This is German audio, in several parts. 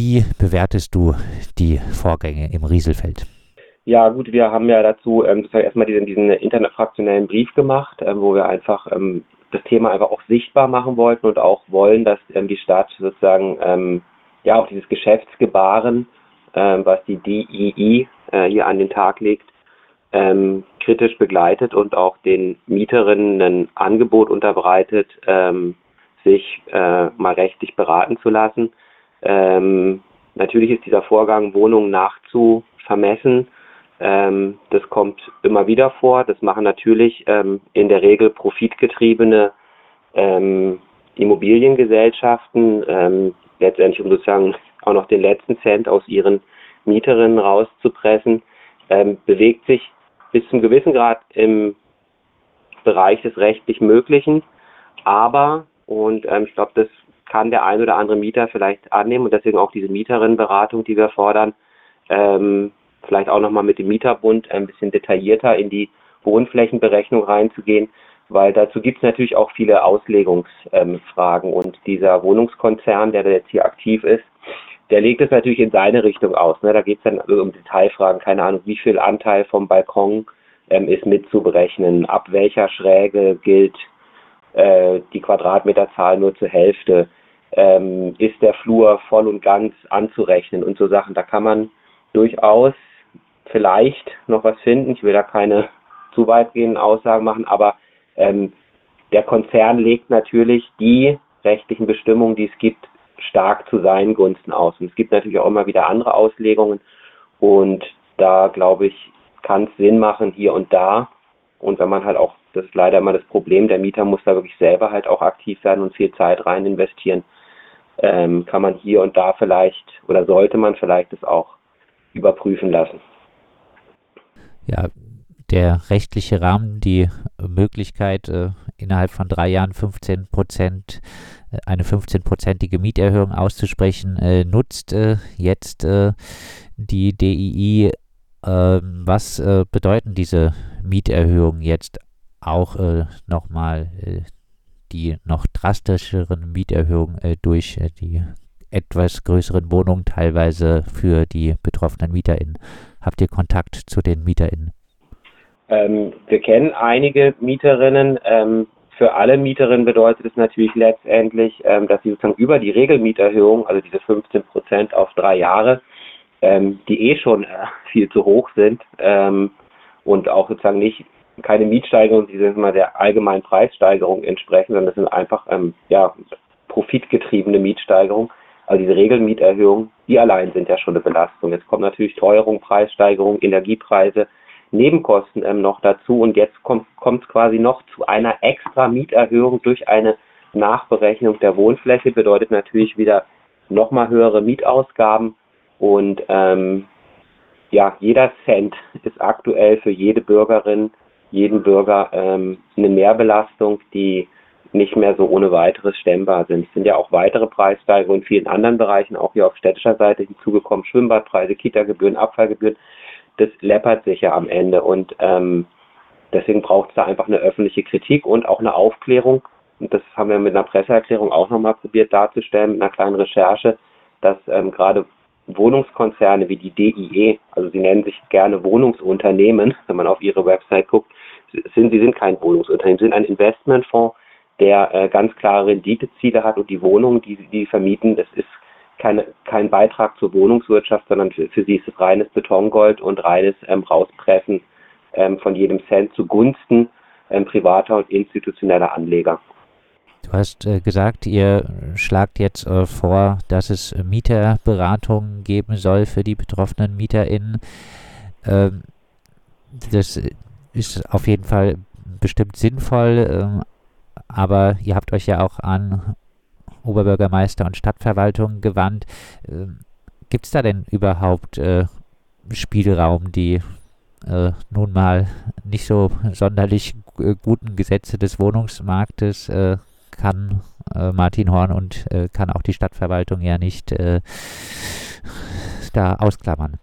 Wie bewertest du die Vorgänge im Rieselfeld? Ja, gut, wir haben ja dazu ähm, erstmal diesen, diesen interfraktionellen Brief gemacht, ähm, wo wir einfach ähm, das Thema einfach auch sichtbar machen wollten und auch wollen, dass ähm, die Stadt sozusagen ähm, ja auch dieses Geschäftsgebaren, ähm, was die DII äh, hier an den Tag legt, ähm, kritisch begleitet und auch den Mieterinnen ein Angebot unterbreitet, sich äh, mal rechtlich beraten zu lassen. Ähm, natürlich ist dieser Vorgang, Wohnungen nachzuvermessen, ähm, das kommt immer wieder vor. Das machen natürlich ähm, in der Regel profitgetriebene ähm, Immobiliengesellschaften, ähm, letztendlich um sozusagen auch noch den letzten Cent aus ihren Mieterinnen rauszupressen, ähm, bewegt sich bis zum gewissen Grad im Bereich des rechtlich Möglichen. Aber, und ähm, ich glaube, das kann der ein oder andere Mieter vielleicht annehmen und deswegen auch diese Mieterinnenberatung, die wir fordern, ähm, vielleicht auch nochmal mit dem Mieterbund ein bisschen detaillierter in die Wohnflächenberechnung reinzugehen, weil dazu gibt es natürlich auch viele Auslegungsfragen ähm, und dieser Wohnungskonzern, der da jetzt hier aktiv ist, der legt es natürlich in seine Richtung aus. Ne? Da geht es dann um Detailfragen, keine Ahnung, wie viel Anteil vom Balkon ähm, ist mitzuberechnen, ab welcher Schräge gilt äh, die Quadratmeterzahl nur zur Hälfte, ähm, ist der Flur voll und ganz anzurechnen und so Sachen. Da kann man durchaus vielleicht noch was finden. Ich will da keine zu weitgehenden Aussagen machen, aber ähm, der Konzern legt natürlich die rechtlichen Bestimmungen, die es gibt, stark zu seinen Gunsten aus. Und es gibt natürlich auch immer wieder andere Auslegungen. Und da, glaube ich, kann es Sinn machen, hier und da. Und wenn man halt auch, das ist leider immer das Problem, der Mieter muss da wirklich selber halt auch aktiv werden und viel Zeit rein investieren, ähm, kann man hier und da vielleicht oder sollte man vielleicht das auch überprüfen lassen. Ja, der rechtliche Rahmen, die Möglichkeit, äh, innerhalb von drei Jahren 15 Prozent, äh, eine 15-prozentige Mieterhöhung auszusprechen, äh, nutzt jetzt die DII. Ähm, was bedeuten diese Mieterhöhungen jetzt auch nochmal die noch drastischeren Mieterhöhungen durch die etwas größeren Wohnungen teilweise für die betroffenen MieterInnen. Habt ihr Kontakt zu den MieterInnen? Ähm, wir kennen einige Mieterinnen. Ähm, für alle Mieterinnen bedeutet es natürlich letztendlich, ähm, dass sie sozusagen über die Regelmieterhöhung, also diese 15 Prozent auf drei Jahre, ähm, die eh schon äh, viel zu hoch sind ähm, und auch sozusagen nicht keine Mietsteigerung, die sind immer der allgemeinen Preissteigerung entsprechen, sondern das sind einfach ähm, ja, profitgetriebene Mietsteigerungen. Also diese Regelmieterhöhungen, die allein sind ja schon eine Belastung. Jetzt kommt natürlich Teuerung, Preissteigerung, Energiepreise, Nebenkosten ähm, noch dazu und jetzt kommt es quasi noch zu einer extra Mieterhöhung durch eine Nachberechnung der Wohnfläche, bedeutet natürlich wieder nochmal höhere Mietausgaben und ähm, ja, jeder Cent ist aktuell für jede Bürgerin, jeden Bürger ähm, eine Mehrbelastung, die nicht mehr so ohne weiteres stemmbar sind. Es sind ja auch weitere Preissteigerungen in vielen anderen Bereichen, auch hier auf städtischer Seite hinzugekommen, Schwimmbadpreise, Kita-Gebühren, Abfallgebühren. Das läppert sich ja am Ende und ähm, deswegen braucht es da einfach eine öffentliche Kritik und auch eine Aufklärung. Und das haben wir mit einer Presseerklärung auch nochmal probiert darzustellen, mit einer kleinen Recherche, dass ähm, gerade Wohnungskonzerne wie die DIE, also sie nennen sich gerne Wohnungsunternehmen, wenn man auf ihre Website guckt, sind, sie sind kein Wohnungsunternehmen, sie sind ein Investmentfonds, der äh, ganz klare Renditeziele hat und die Wohnungen, die die vermieten, das ist keine, kein Beitrag zur Wohnungswirtschaft, sondern für, für sie ist es reines Betongold und reines ähm, Rauspressen ähm, von jedem Cent zugunsten ähm, privater und institutioneller Anleger. Du hast äh, gesagt, ihr schlagt jetzt äh, vor, dass es Mieterberatungen geben soll für die betroffenen MieterInnen. Ähm, das ist auf jeden Fall bestimmt sinnvoll, ähm, aber ihr habt euch ja auch an Oberbürgermeister und Stadtverwaltung gewandt. Ähm, Gibt es da denn überhaupt äh, Spielraum, die äh, nun mal nicht so sonderlich guten Gesetze des Wohnungsmarktes äh, kann äh, Martin Horn und äh, kann auch die Stadtverwaltung ja nicht äh, da ausklammern?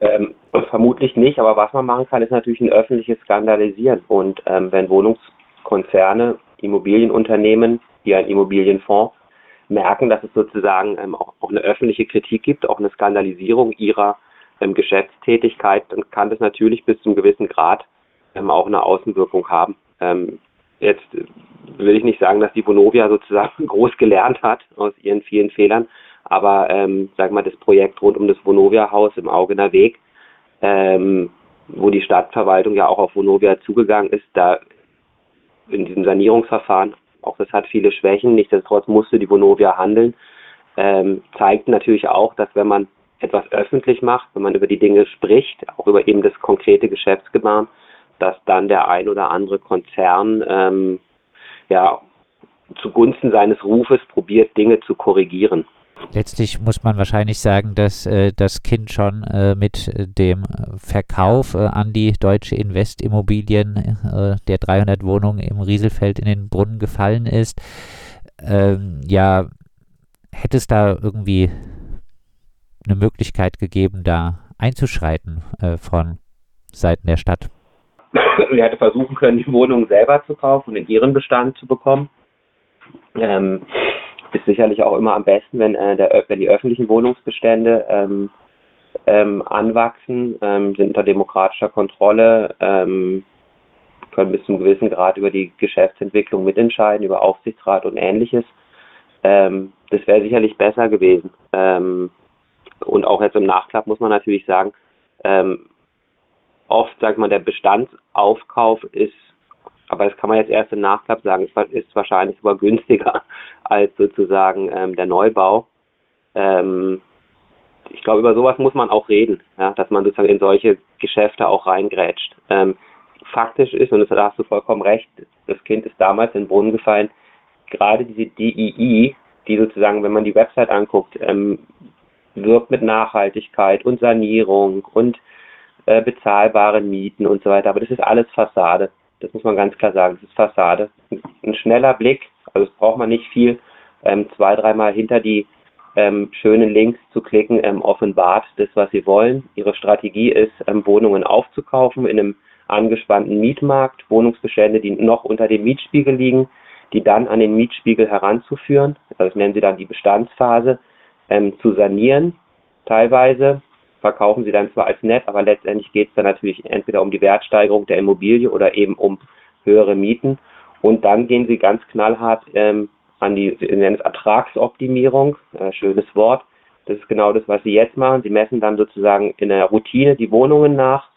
Ähm, vermutlich nicht, aber was man machen kann, ist natürlich ein öffentliches Skandalisieren. Und ähm, wenn Wohnungskonzerne Immobilienunternehmen, wie ein Immobilienfonds, merken, dass es sozusagen ähm, auch, auch, eine öffentliche Kritik gibt, auch eine Skandalisierung ihrer ähm, Geschäftstätigkeit, dann kann das natürlich bis zu einem gewissen Grad ähm, auch eine Außenwirkung haben. Ähm, jetzt will ich nicht sagen, dass die Vonovia sozusagen groß gelernt hat aus ihren vielen Fehlern, aber ähm, sag mal, das Projekt rund um das Vonovia-Haus im Augener Weg, ähm, wo die Stadtverwaltung ja auch auf Vonovia zugegangen ist, da in diesem Sanierungsverfahren, auch das hat viele Schwächen, nichtsdestotrotz musste die Vonovia handeln, ähm, zeigt natürlich auch, dass wenn man etwas öffentlich macht, wenn man über die Dinge spricht, auch über eben das konkrete Geschäftsgebaren, dass dann der ein oder andere Konzern ähm, ja zugunsten seines Rufes probiert, Dinge zu korrigieren. Letztlich muss man wahrscheinlich sagen, dass äh, das Kind schon äh, mit dem Verkauf äh, an die Deutsche Investimmobilien äh, der 300 Wohnungen im Rieselfeld in den Brunnen gefallen ist. Ähm, ja, hätte es da irgendwie eine Möglichkeit gegeben, da einzuschreiten äh, von Seiten der Stadt? Sie hätte versuchen können, die Wohnung selber zu kaufen und in ihren Bestand zu bekommen. Ähm, ist sicherlich auch immer am besten, wenn, äh, der, wenn die öffentlichen Wohnungsbestände ähm, ähm, anwachsen, ähm, sind unter demokratischer Kontrolle, ähm, können bis zu einem gewissen Grad über die Geschäftsentwicklung mitentscheiden, über Aufsichtsrat und ähnliches. Ähm, das wäre sicherlich besser gewesen. Ähm, und auch jetzt im Nachklapp muss man natürlich sagen, oft, sagt man, der Bestandsaufkauf ist aber das kann man jetzt erst im Nachklapp sagen. Es ist wahrscheinlich sogar günstiger als sozusagen ähm, der Neubau. Ähm, ich glaube, über sowas muss man auch reden, ja, dass man sozusagen in solche Geschäfte auch reingrätscht. Ähm, faktisch ist, und da hast du vollkommen recht, das Kind ist damals in den Brunnen gefallen, gerade diese DII, die sozusagen, wenn man die Website anguckt, ähm, wirkt mit Nachhaltigkeit und Sanierung und äh, bezahlbaren Mieten und so weiter. Aber das ist alles Fassade. Das muss man ganz klar sagen. Das ist Fassade. Ein schneller Blick, also es braucht man nicht viel, ähm, zwei, dreimal hinter die ähm, schönen Links zu klicken, ähm, offenbart das, was sie wollen. Ihre Strategie ist, ähm, Wohnungen aufzukaufen in einem angespannten Mietmarkt, Wohnungsbestände, die noch unter dem Mietspiegel liegen, die dann an den Mietspiegel heranzuführen. Das nennen sie dann die Bestandsphase, ähm, zu sanieren, teilweise verkaufen sie dann zwar als nett, aber letztendlich geht es dann natürlich entweder um die Wertsteigerung der Immobilie oder eben um höhere Mieten. Und dann gehen sie ganz knallhart ähm, an die, sie nennen es Ertragsoptimierung, äh, schönes Wort. Das ist genau das, was sie jetzt machen. Sie messen dann sozusagen in der Routine die Wohnungen nach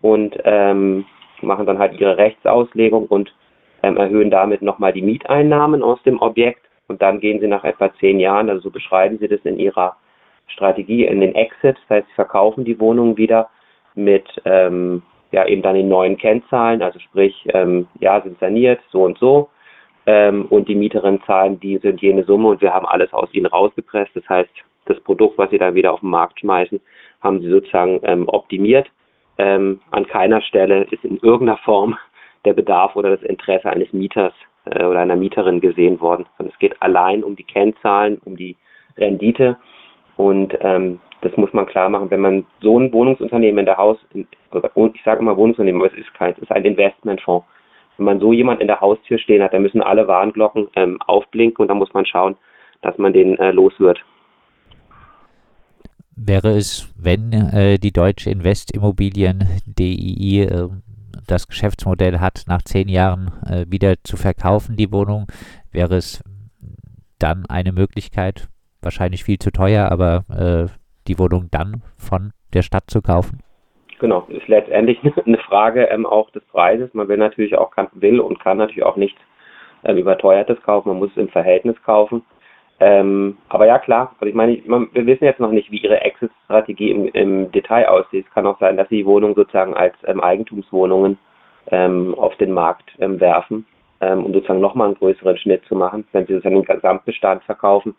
und ähm, machen dann halt ihre Rechtsauslegung und ähm, erhöhen damit nochmal die Mieteinnahmen aus dem Objekt. Und dann gehen sie nach etwa zehn Jahren, also so beschreiben sie das in ihrer Strategie in den Exit, das heißt, sie verkaufen die Wohnungen wieder mit ähm, ja eben dann den neuen Kennzahlen, also sprich, ähm, ja, sind saniert, so und so. Ähm, und die Mieterinnen zahlen die sind jene Summe und wir haben alles aus ihnen rausgepresst. Das heißt, das Produkt, was sie dann wieder auf den Markt schmeißen, haben sie sozusagen ähm, optimiert. Ähm, an keiner Stelle ist in irgendeiner Form der Bedarf oder das Interesse eines Mieters äh, oder einer Mieterin gesehen worden, sondern es geht allein um die Kennzahlen, um die Rendite und ähm, das muss man klar machen, wenn man so ein Wohnungsunternehmen in der Haus, ich sage immer Wohnungsunternehmen, aber es ist kein, es ist ein Investmentfonds. Wenn man so jemand in der Haustür stehen hat, dann müssen alle Warnglocken ähm, aufblinken und dann muss man schauen, dass man den äh, los wird. Wäre es, wenn äh, die Deutsche Investimmobilien DII äh, das Geschäftsmodell hat, nach zehn Jahren äh, wieder zu verkaufen, die Wohnung, wäre es dann eine Möglichkeit, wahrscheinlich viel zu teuer, aber äh, die Wohnung dann von der Stadt zu kaufen? Genau, ist letztendlich eine Frage ähm, auch des Preises. Man will natürlich auch kann, will und kann natürlich auch nichts ähm, überteuertes kaufen. Man muss es im Verhältnis kaufen. Ähm, aber ja klar, also ich meine, ich, man, wir wissen jetzt noch nicht, wie ihre Exit-Strategie im, im, Detail aussieht. Es kann auch sein, dass sie die Wohnung sozusagen als ähm, Eigentumswohnungen ähm, auf den Markt ähm, werfen, um sozusagen nochmal einen größeren Schnitt zu machen. Wenn sie sozusagen den Gesamtbestand verkaufen,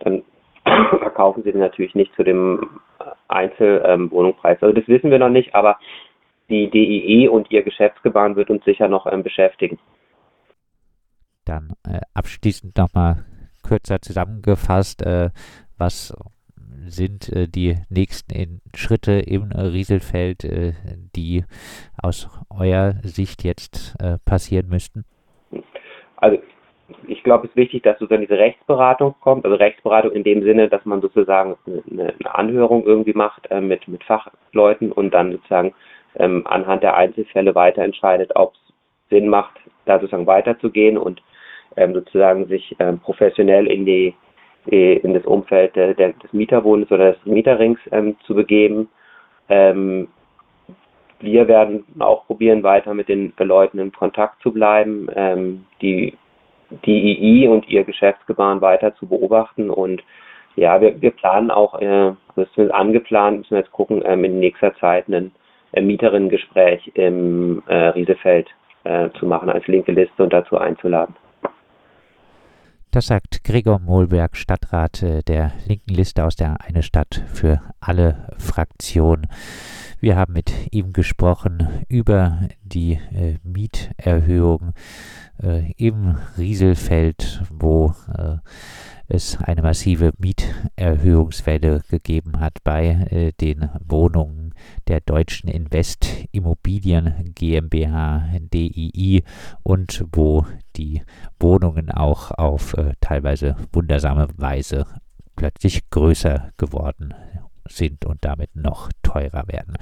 dann verkaufen sie den natürlich nicht zu dem Einzelwohnungspreis. also das wissen wir noch nicht, aber die DIE und ihr Geschäftsgebaren wird uns sicher noch ähm, beschäftigen. Dann äh, abschließend nochmal kürzer zusammengefasst, äh, was sind äh, die nächsten Schritte im Rieselfeld, äh, die aus eurer Sicht jetzt äh, passieren müssten? Also ich glaube, es ist wichtig, dass sozusagen diese Rechtsberatung kommt, also Rechtsberatung in dem Sinne, dass man sozusagen eine, eine Anhörung irgendwie macht äh, mit, mit Fachleuten und dann sozusagen ähm, anhand der Einzelfälle weiter entscheidet, ob es Sinn macht, da sozusagen weiterzugehen und ähm, sozusagen sich ähm, professionell in die in das Umfeld der, der, des Mieterwohnens oder des Mieterrings ähm, zu begeben. Ähm, wir werden auch probieren, weiter mit den Leuten in Kontakt zu bleiben, ähm, die, die II und ihr Geschäftsgebaren weiter zu beobachten. Und ja, wir, wir planen auch, äh, das ist angeplant, müssen wir jetzt gucken, ähm, in nächster Zeit ein äh, Mieterinnengespräch im äh, Riesefeld äh, zu machen als linke Liste und dazu einzuladen. Das sagt Gregor Mohlberg, Stadtrat äh, der linken Liste aus der Eine Stadt für alle Fraktion. Wir haben mit ihm gesprochen über die äh, Mieterhöhung äh, im Rieselfeld, wo äh, es eine massive Mieterhöhungswelle gegeben hat bei äh, den Wohnungen der Deutschen Invest Immobilien GmbH DII und wo die Wohnungen auch auf äh, teilweise wundersame Weise plötzlich größer geworden sind und damit noch teurer werden.